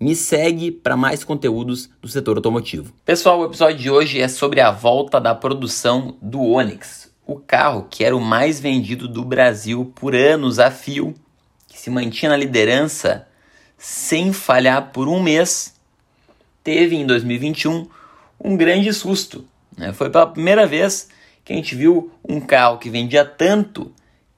Me segue para mais conteúdos do setor automotivo. Pessoal, o episódio de hoje é sobre a volta da produção do Onix, o carro que era o mais vendido do Brasil por anos a fio, que se mantinha na liderança sem falhar por um mês, teve em 2021 um grande susto. Né? Foi pela primeira vez que a gente viu um carro que vendia tanto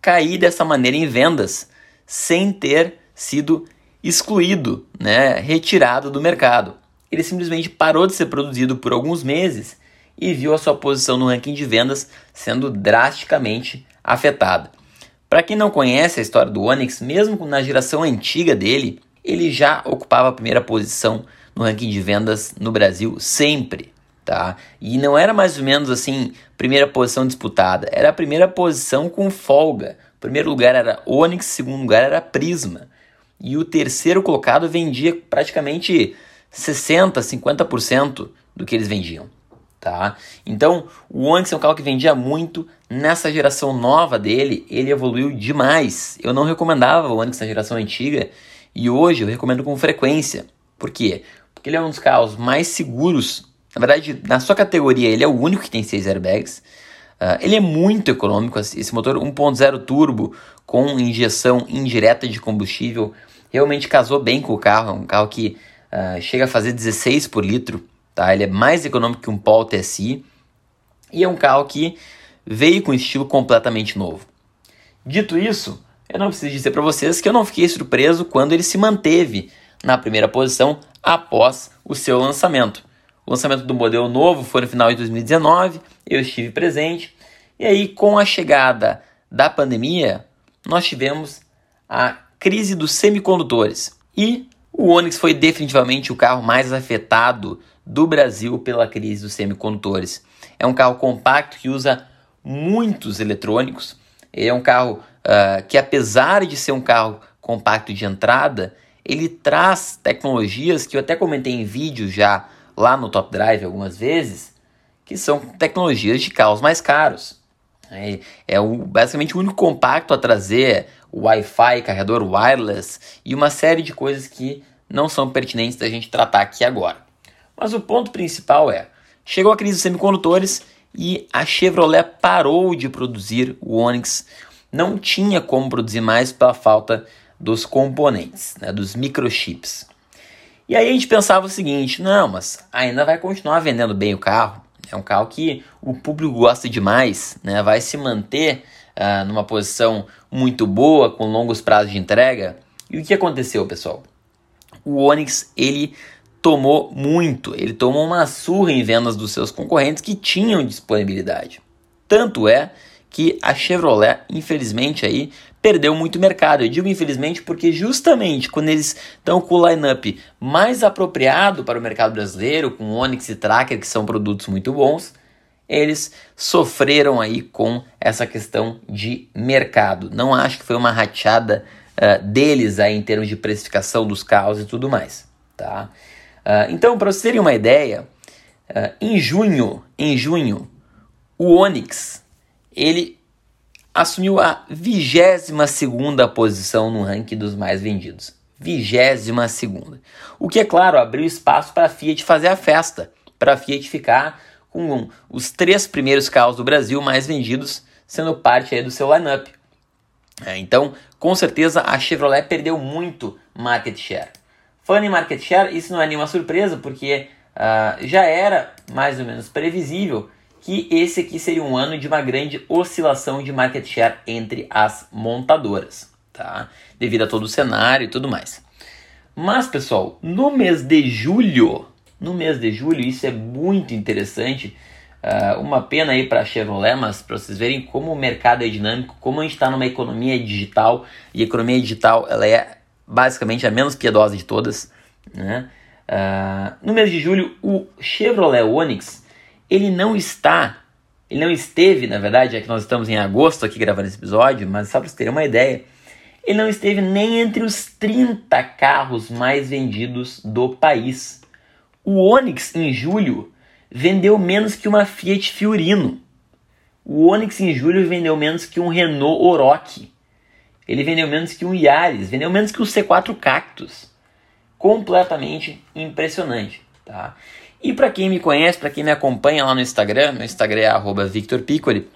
cair dessa maneira em vendas sem ter sido excluído, né, retirado do mercado. Ele simplesmente parou de ser produzido por alguns meses e viu a sua posição no ranking de vendas sendo drasticamente afetada. Para quem não conhece a história do Onix, mesmo na geração antiga dele, ele já ocupava a primeira posição no ranking de vendas no Brasil sempre, tá? E não era mais ou menos assim, primeira posição disputada, era a primeira posição com folga. Primeiro lugar era Onix, segundo lugar era Prisma e o terceiro colocado vendia praticamente 60, 50% do que eles vendiam. Tá? Então, o Onix é um carro que vendia muito. Nessa geração nova dele, ele evoluiu demais. Eu não recomendava o Onix na geração antiga e hoje eu recomendo com frequência. Por quê? Porque ele é um dos carros mais seguros. Na verdade, na sua categoria, ele é o único que tem 6 airbags. Uh, ele é muito econômico. Esse motor 1.0 turbo com injeção indireta de combustível realmente casou bem com o carro. É um carro que uh, chega a fazer 16 por litro. Tá? Ele é mais econômico que um Polo TSI. E é um carro que veio com um estilo completamente novo. Dito isso, eu não preciso dizer para vocês que eu não fiquei surpreso quando ele se manteve na primeira posição após o seu lançamento. O lançamento do modelo novo foi no final de 2019, eu estive presente, e aí com a chegada da pandemia, nós tivemos a crise dos semicondutores. E o Onix foi definitivamente o carro mais afetado do Brasil pela crise dos semicondutores. É um carro compacto que usa muitos eletrônicos. É um carro uh, que, apesar de ser um carro compacto de entrada, ele traz tecnologias que eu até comentei em vídeo já lá no Top Drive algumas vezes, que são tecnologias de carros mais caros. É, é o, basicamente o único compacto a trazer Wi-Fi, carregador wireless e uma série de coisas que não são pertinentes da gente tratar aqui agora. Mas o ponto principal é: chegou a crise dos semicondutores e a Chevrolet parou de produzir o Onix. Não tinha como produzir mais pela falta dos componentes, né, dos microchips. E aí a gente pensava o seguinte: não, mas ainda vai continuar vendendo bem o carro. É um carro que o público gosta demais, né? vai se manter uh, numa posição muito boa, com longos prazos de entrega. E o que aconteceu, pessoal? O Onix ele tomou muito, ele tomou uma surra em vendas dos seus concorrentes que tinham disponibilidade. Tanto é que a Chevrolet, infelizmente, aí perdeu muito mercado. Eu digo infelizmente porque justamente quando eles estão com o lineup mais apropriado para o mercado brasileiro, com Onix e Tracker, que são produtos muito bons, eles sofreram aí com essa questão de mercado. Não acho que foi uma rateada uh, deles aí em termos de precificação dos carros e tudo mais, tá? Uh, então, para vocês terem uma ideia, uh, em junho, em junho, o Onix ele assumiu a 22 segunda posição no ranking dos mais vendidos. 22 segunda. O que é claro abriu espaço para a Fiat fazer a festa, para a Fiat ficar com os três primeiros carros do Brasil mais vendidos sendo parte do seu lineup. É, então, com certeza, a Chevrolet perdeu muito market share. Falando em market share, isso não é nenhuma surpresa, porque uh, já era mais ou menos previsível que esse aqui seria um ano de uma grande oscilação de market share entre as montadoras, tá? Devido a todo o cenário e tudo mais. Mas, pessoal, no mês de julho, no mês de julho. Isso é muito interessante. Uh, uma pena aí para a Chevrolet, mas para vocês verem como o mercado é dinâmico, como a gente está numa economia digital e a economia digital ela é basicamente a menos piedosa de todas. Né? Uh, no mês de julho, o Chevrolet Onix ele não está, ele não esteve, na verdade, é que nós estamos em agosto aqui gravando esse episódio, mas só para vocês terem uma ideia, ele não esteve nem entre os 30 carros mais vendidos do país. O Onix em julho vendeu menos que uma Fiat Fiorino. O Onix em julho vendeu menos que um Renault Oroch. Ele vendeu menos que um Yaris, vendeu menos que um C4 Cactus. Completamente impressionante, tá? E para quem me conhece, para quem me acompanha lá no Instagram, meu Instagram é @victorpiccoli.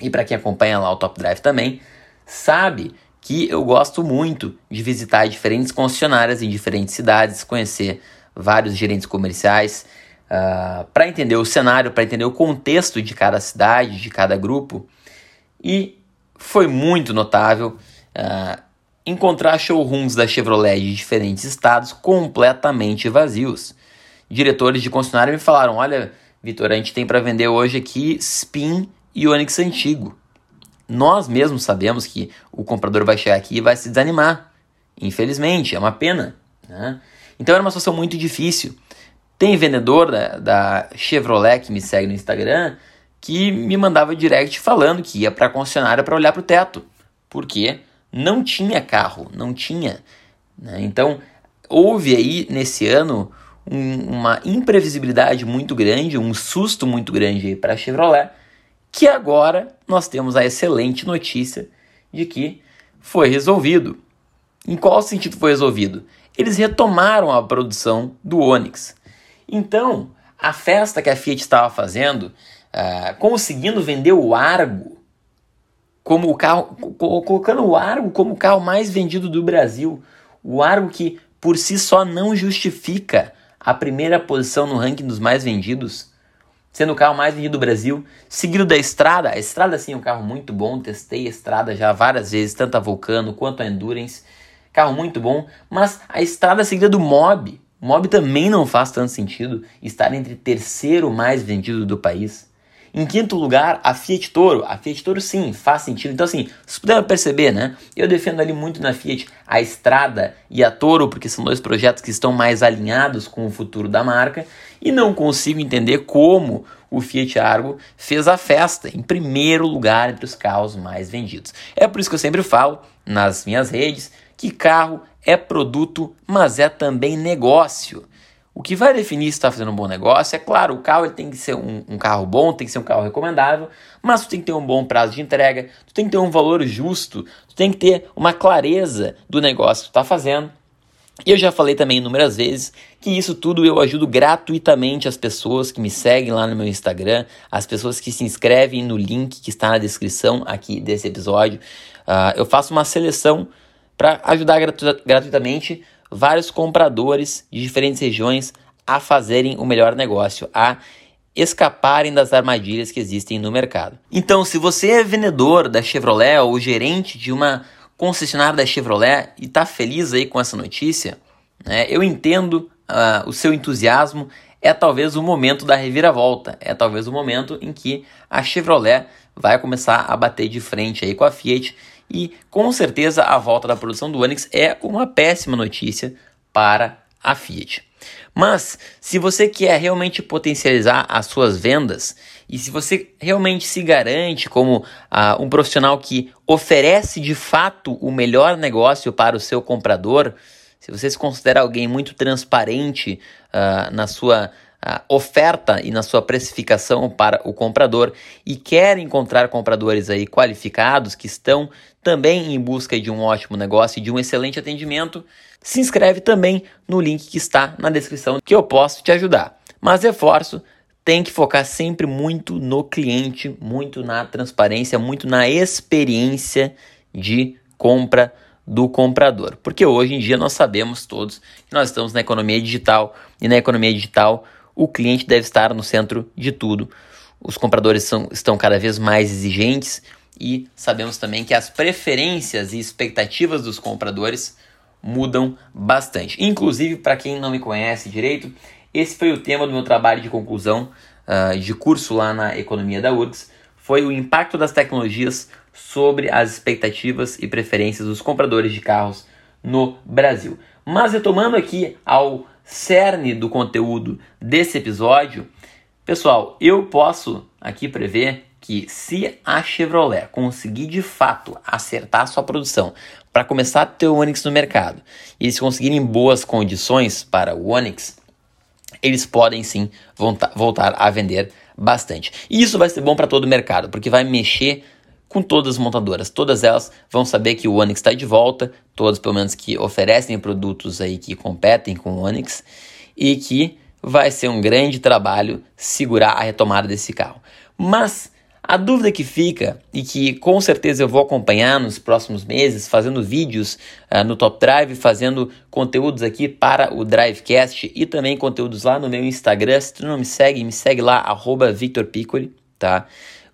E para quem acompanha lá o Top Drive também, sabe que eu gosto muito de visitar diferentes concessionárias em diferentes cidades, conhecer vários gerentes comerciais, uh, ah, para entender o cenário, para entender o contexto de cada cidade, de cada grupo. E foi muito notável uh, encontrar showrooms da Chevrolet de diferentes estados completamente vazios. Diretores de concessionária me falaram: olha, Vitor, a gente tem para vender hoje aqui Spin e Onix antigo nós mesmos sabemos que o comprador vai chegar aqui e vai se desanimar. Infelizmente, é uma pena. Né? Então era uma situação muito difícil. Tem vendedor da, da, Chevrolet que me segue no Instagram que me mandava direct falando que ia para a concessionária para olhar para o teto, porque não tinha carro, não tinha. Né? Então houve aí nesse ano um, uma imprevisibilidade muito grande, um susto muito grande para a Chevrolet que agora nós temos a excelente notícia de que foi resolvido. Em qual sentido foi resolvido? Eles retomaram a produção do Onix. Então, a festa que a Fiat estava fazendo, uh, conseguindo vender o Argo como o carro, colocando o Argo como o carro mais vendido do Brasil, o Argo que por si só não justifica a primeira posição no ranking dos mais vendidos, sendo o carro mais vendido do Brasil, seguido da Estrada. A Estrada sim é um carro muito bom, testei a Estrada já várias vezes, tanto a Vulcano quanto a Endurance. Carro muito bom, mas a Estrada seguida do Mob. O Mob também não faz tanto sentido estar entre terceiro mais vendido do país. Em quinto lugar, a Fiat Toro. A Fiat Toro sim, faz sentido. Então assim, se puder perceber, né? Eu defendo ali muito na Fiat a Estrada e a Toro, porque são dois projetos que estão mais alinhados com o futuro da marca. E não consigo entender como o Fiat Argo fez a festa em primeiro lugar entre os carros mais vendidos. É por isso que eu sempre falo nas minhas redes que carro é produto, mas é também negócio. O que vai definir se está fazendo um bom negócio é claro, o carro ele tem que ser um, um, carro bom, tem que ser um carro recomendável, mas tu tem que ter um bom prazo de entrega, tu tem que ter um valor justo, tu tem que ter uma clareza do negócio que tu está fazendo. E eu já falei também inúmeras vezes que isso tudo eu ajudo gratuitamente as pessoas que me seguem lá no meu Instagram, as pessoas que se inscrevem no link que está na descrição aqui desse episódio. Uh, eu faço uma seleção para ajudar gratu gratuitamente vários compradores de diferentes regiões a fazerem o melhor negócio, a escaparem das armadilhas que existem no mercado. Então, se você é vendedor da Chevrolet ou gerente de uma concessionária da Chevrolet e está feliz aí com essa notícia, né, eu entendo uh, o seu entusiasmo. É talvez o momento da reviravolta, é talvez o momento em que a Chevrolet vai começar a bater de frente aí com a Fiat e com certeza a volta da produção do Onix é uma péssima notícia para a Fiat. Mas se você quer realmente potencializar as suas vendas e se você realmente se garante como uh, um profissional que oferece de fato o melhor negócio para o seu comprador, se você se considera alguém muito transparente uh, na sua oferta e na sua precificação para o comprador e quer encontrar compradores aí qualificados que estão também em busca de um ótimo negócio e de um excelente atendimento, se inscreve também no link que está na descrição que eu posso te ajudar. Mas reforço, tem que focar sempre muito no cliente, muito na transparência, muito na experiência de compra do comprador. Porque hoje em dia nós sabemos todos que nós estamos na economia digital e na economia digital o cliente deve estar no centro de tudo. Os compradores são, estão cada vez mais exigentes e sabemos também que as preferências e expectativas dos compradores mudam bastante. Inclusive, para quem não me conhece direito, esse foi o tema do meu trabalho de conclusão uh, de curso lá na Economia da URGS, foi o impacto das tecnologias sobre as expectativas e preferências dos compradores de carros no Brasil. Mas retomando aqui ao cerne do conteúdo desse episódio, pessoal, eu posso aqui prever que se a Chevrolet conseguir de fato acertar sua produção para começar a ter o Onix no mercado e eles conseguirem boas condições para o Onix, eles podem sim voltar a vender bastante. E isso vai ser bom para todo o mercado, porque vai mexer com todas as montadoras. Todas elas vão saber que o Onix está de volta, todas pelo menos que oferecem produtos aí que competem com o Onix e que vai ser um grande trabalho segurar a retomada desse carro. Mas a dúvida que fica, e que com certeza eu vou acompanhar nos próximos meses, fazendo vídeos uh, no Top Drive, fazendo conteúdos aqui para o Drivecast e também conteúdos lá no meu Instagram. Se tu não me segue, me segue lá, arroba Victor Piccoli, tá?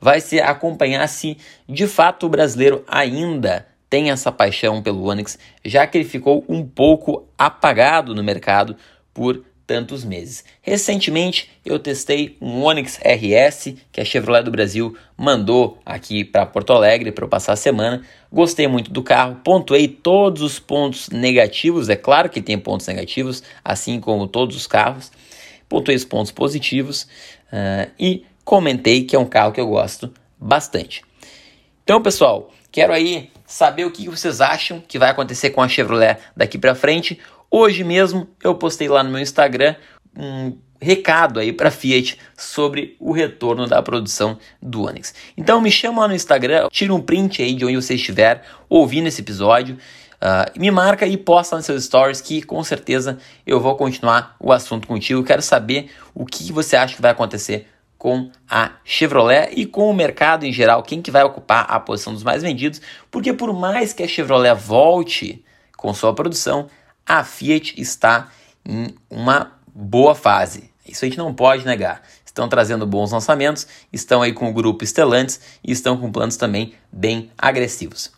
Vai ser acompanhar se de fato o brasileiro ainda tem essa paixão pelo Onix, já que ele ficou um pouco apagado no mercado por tantos meses. Recentemente eu testei um Onix RS que a Chevrolet do Brasil mandou aqui para Porto Alegre para eu passar a semana. Gostei muito do carro, pontuei todos os pontos negativos, é claro que tem pontos negativos, assim como todos os carros. Pontuei os pontos positivos uh, e comentei que é um carro que eu gosto bastante. Então, pessoal, quero aí saber o que vocês acham que vai acontecer com a Chevrolet daqui para frente. Hoje mesmo eu postei lá no meu Instagram um recado aí para Fiat sobre o retorno da produção do Onix. Então me chama lá no Instagram, tira um print aí de onde você estiver ouvindo esse episódio, uh, me marca e posta nos seus stories que com certeza eu vou continuar o assunto contigo. Quero saber o que você acha que vai acontecer com a Chevrolet e com o mercado em geral, quem que vai ocupar a posição dos mais vendidos, porque por mais que a Chevrolet volte com sua produção, a Fiat está em uma boa fase. Isso a gente não pode negar. Estão trazendo bons lançamentos, estão aí com o grupo Stellantis e estão com planos também bem agressivos.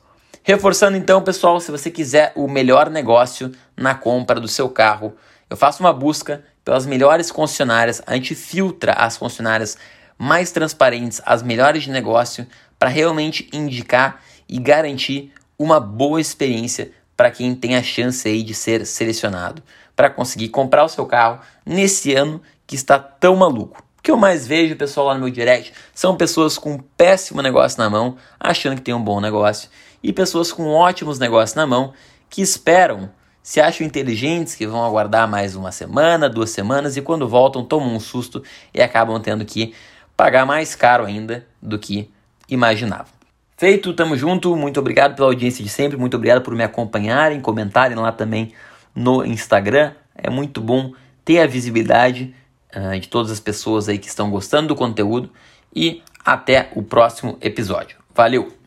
Reforçando então, pessoal, se você quiser o melhor negócio na compra do seu carro, eu faço uma busca pelas melhores concessionárias, a gente filtra as concessionárias mais transparentes, as melhores de negócio, para realmente indicar e garantir uma boa experiência para quem tem a chance aí de ser selecionado para conseguir comprar o seu carro nesse ano que está tão maluco. O que eu mais vejo, pessoal, lá no meu direct, são pessoas com um péssimo negócio na mão, achando que tem um bom negócio, e pessoas com ótimos negócios na mão, que esperam, se acham inteligentes, que vão aguardar mais uma semana, duas semanas, e quando voltam tomam um susto e acabam tendo que pagar mais caro ainda do que imaginavam. Feito, tamo junto. Muito obrigado pela audiência de sempre. Muito obrigado por me acompanharem, comentarem lá também no Instagram. É muito bom ter a visibilidade uh, de todas as pessoas aí que estão gostando do conteúdo. E até o próximo episódio. Valeu!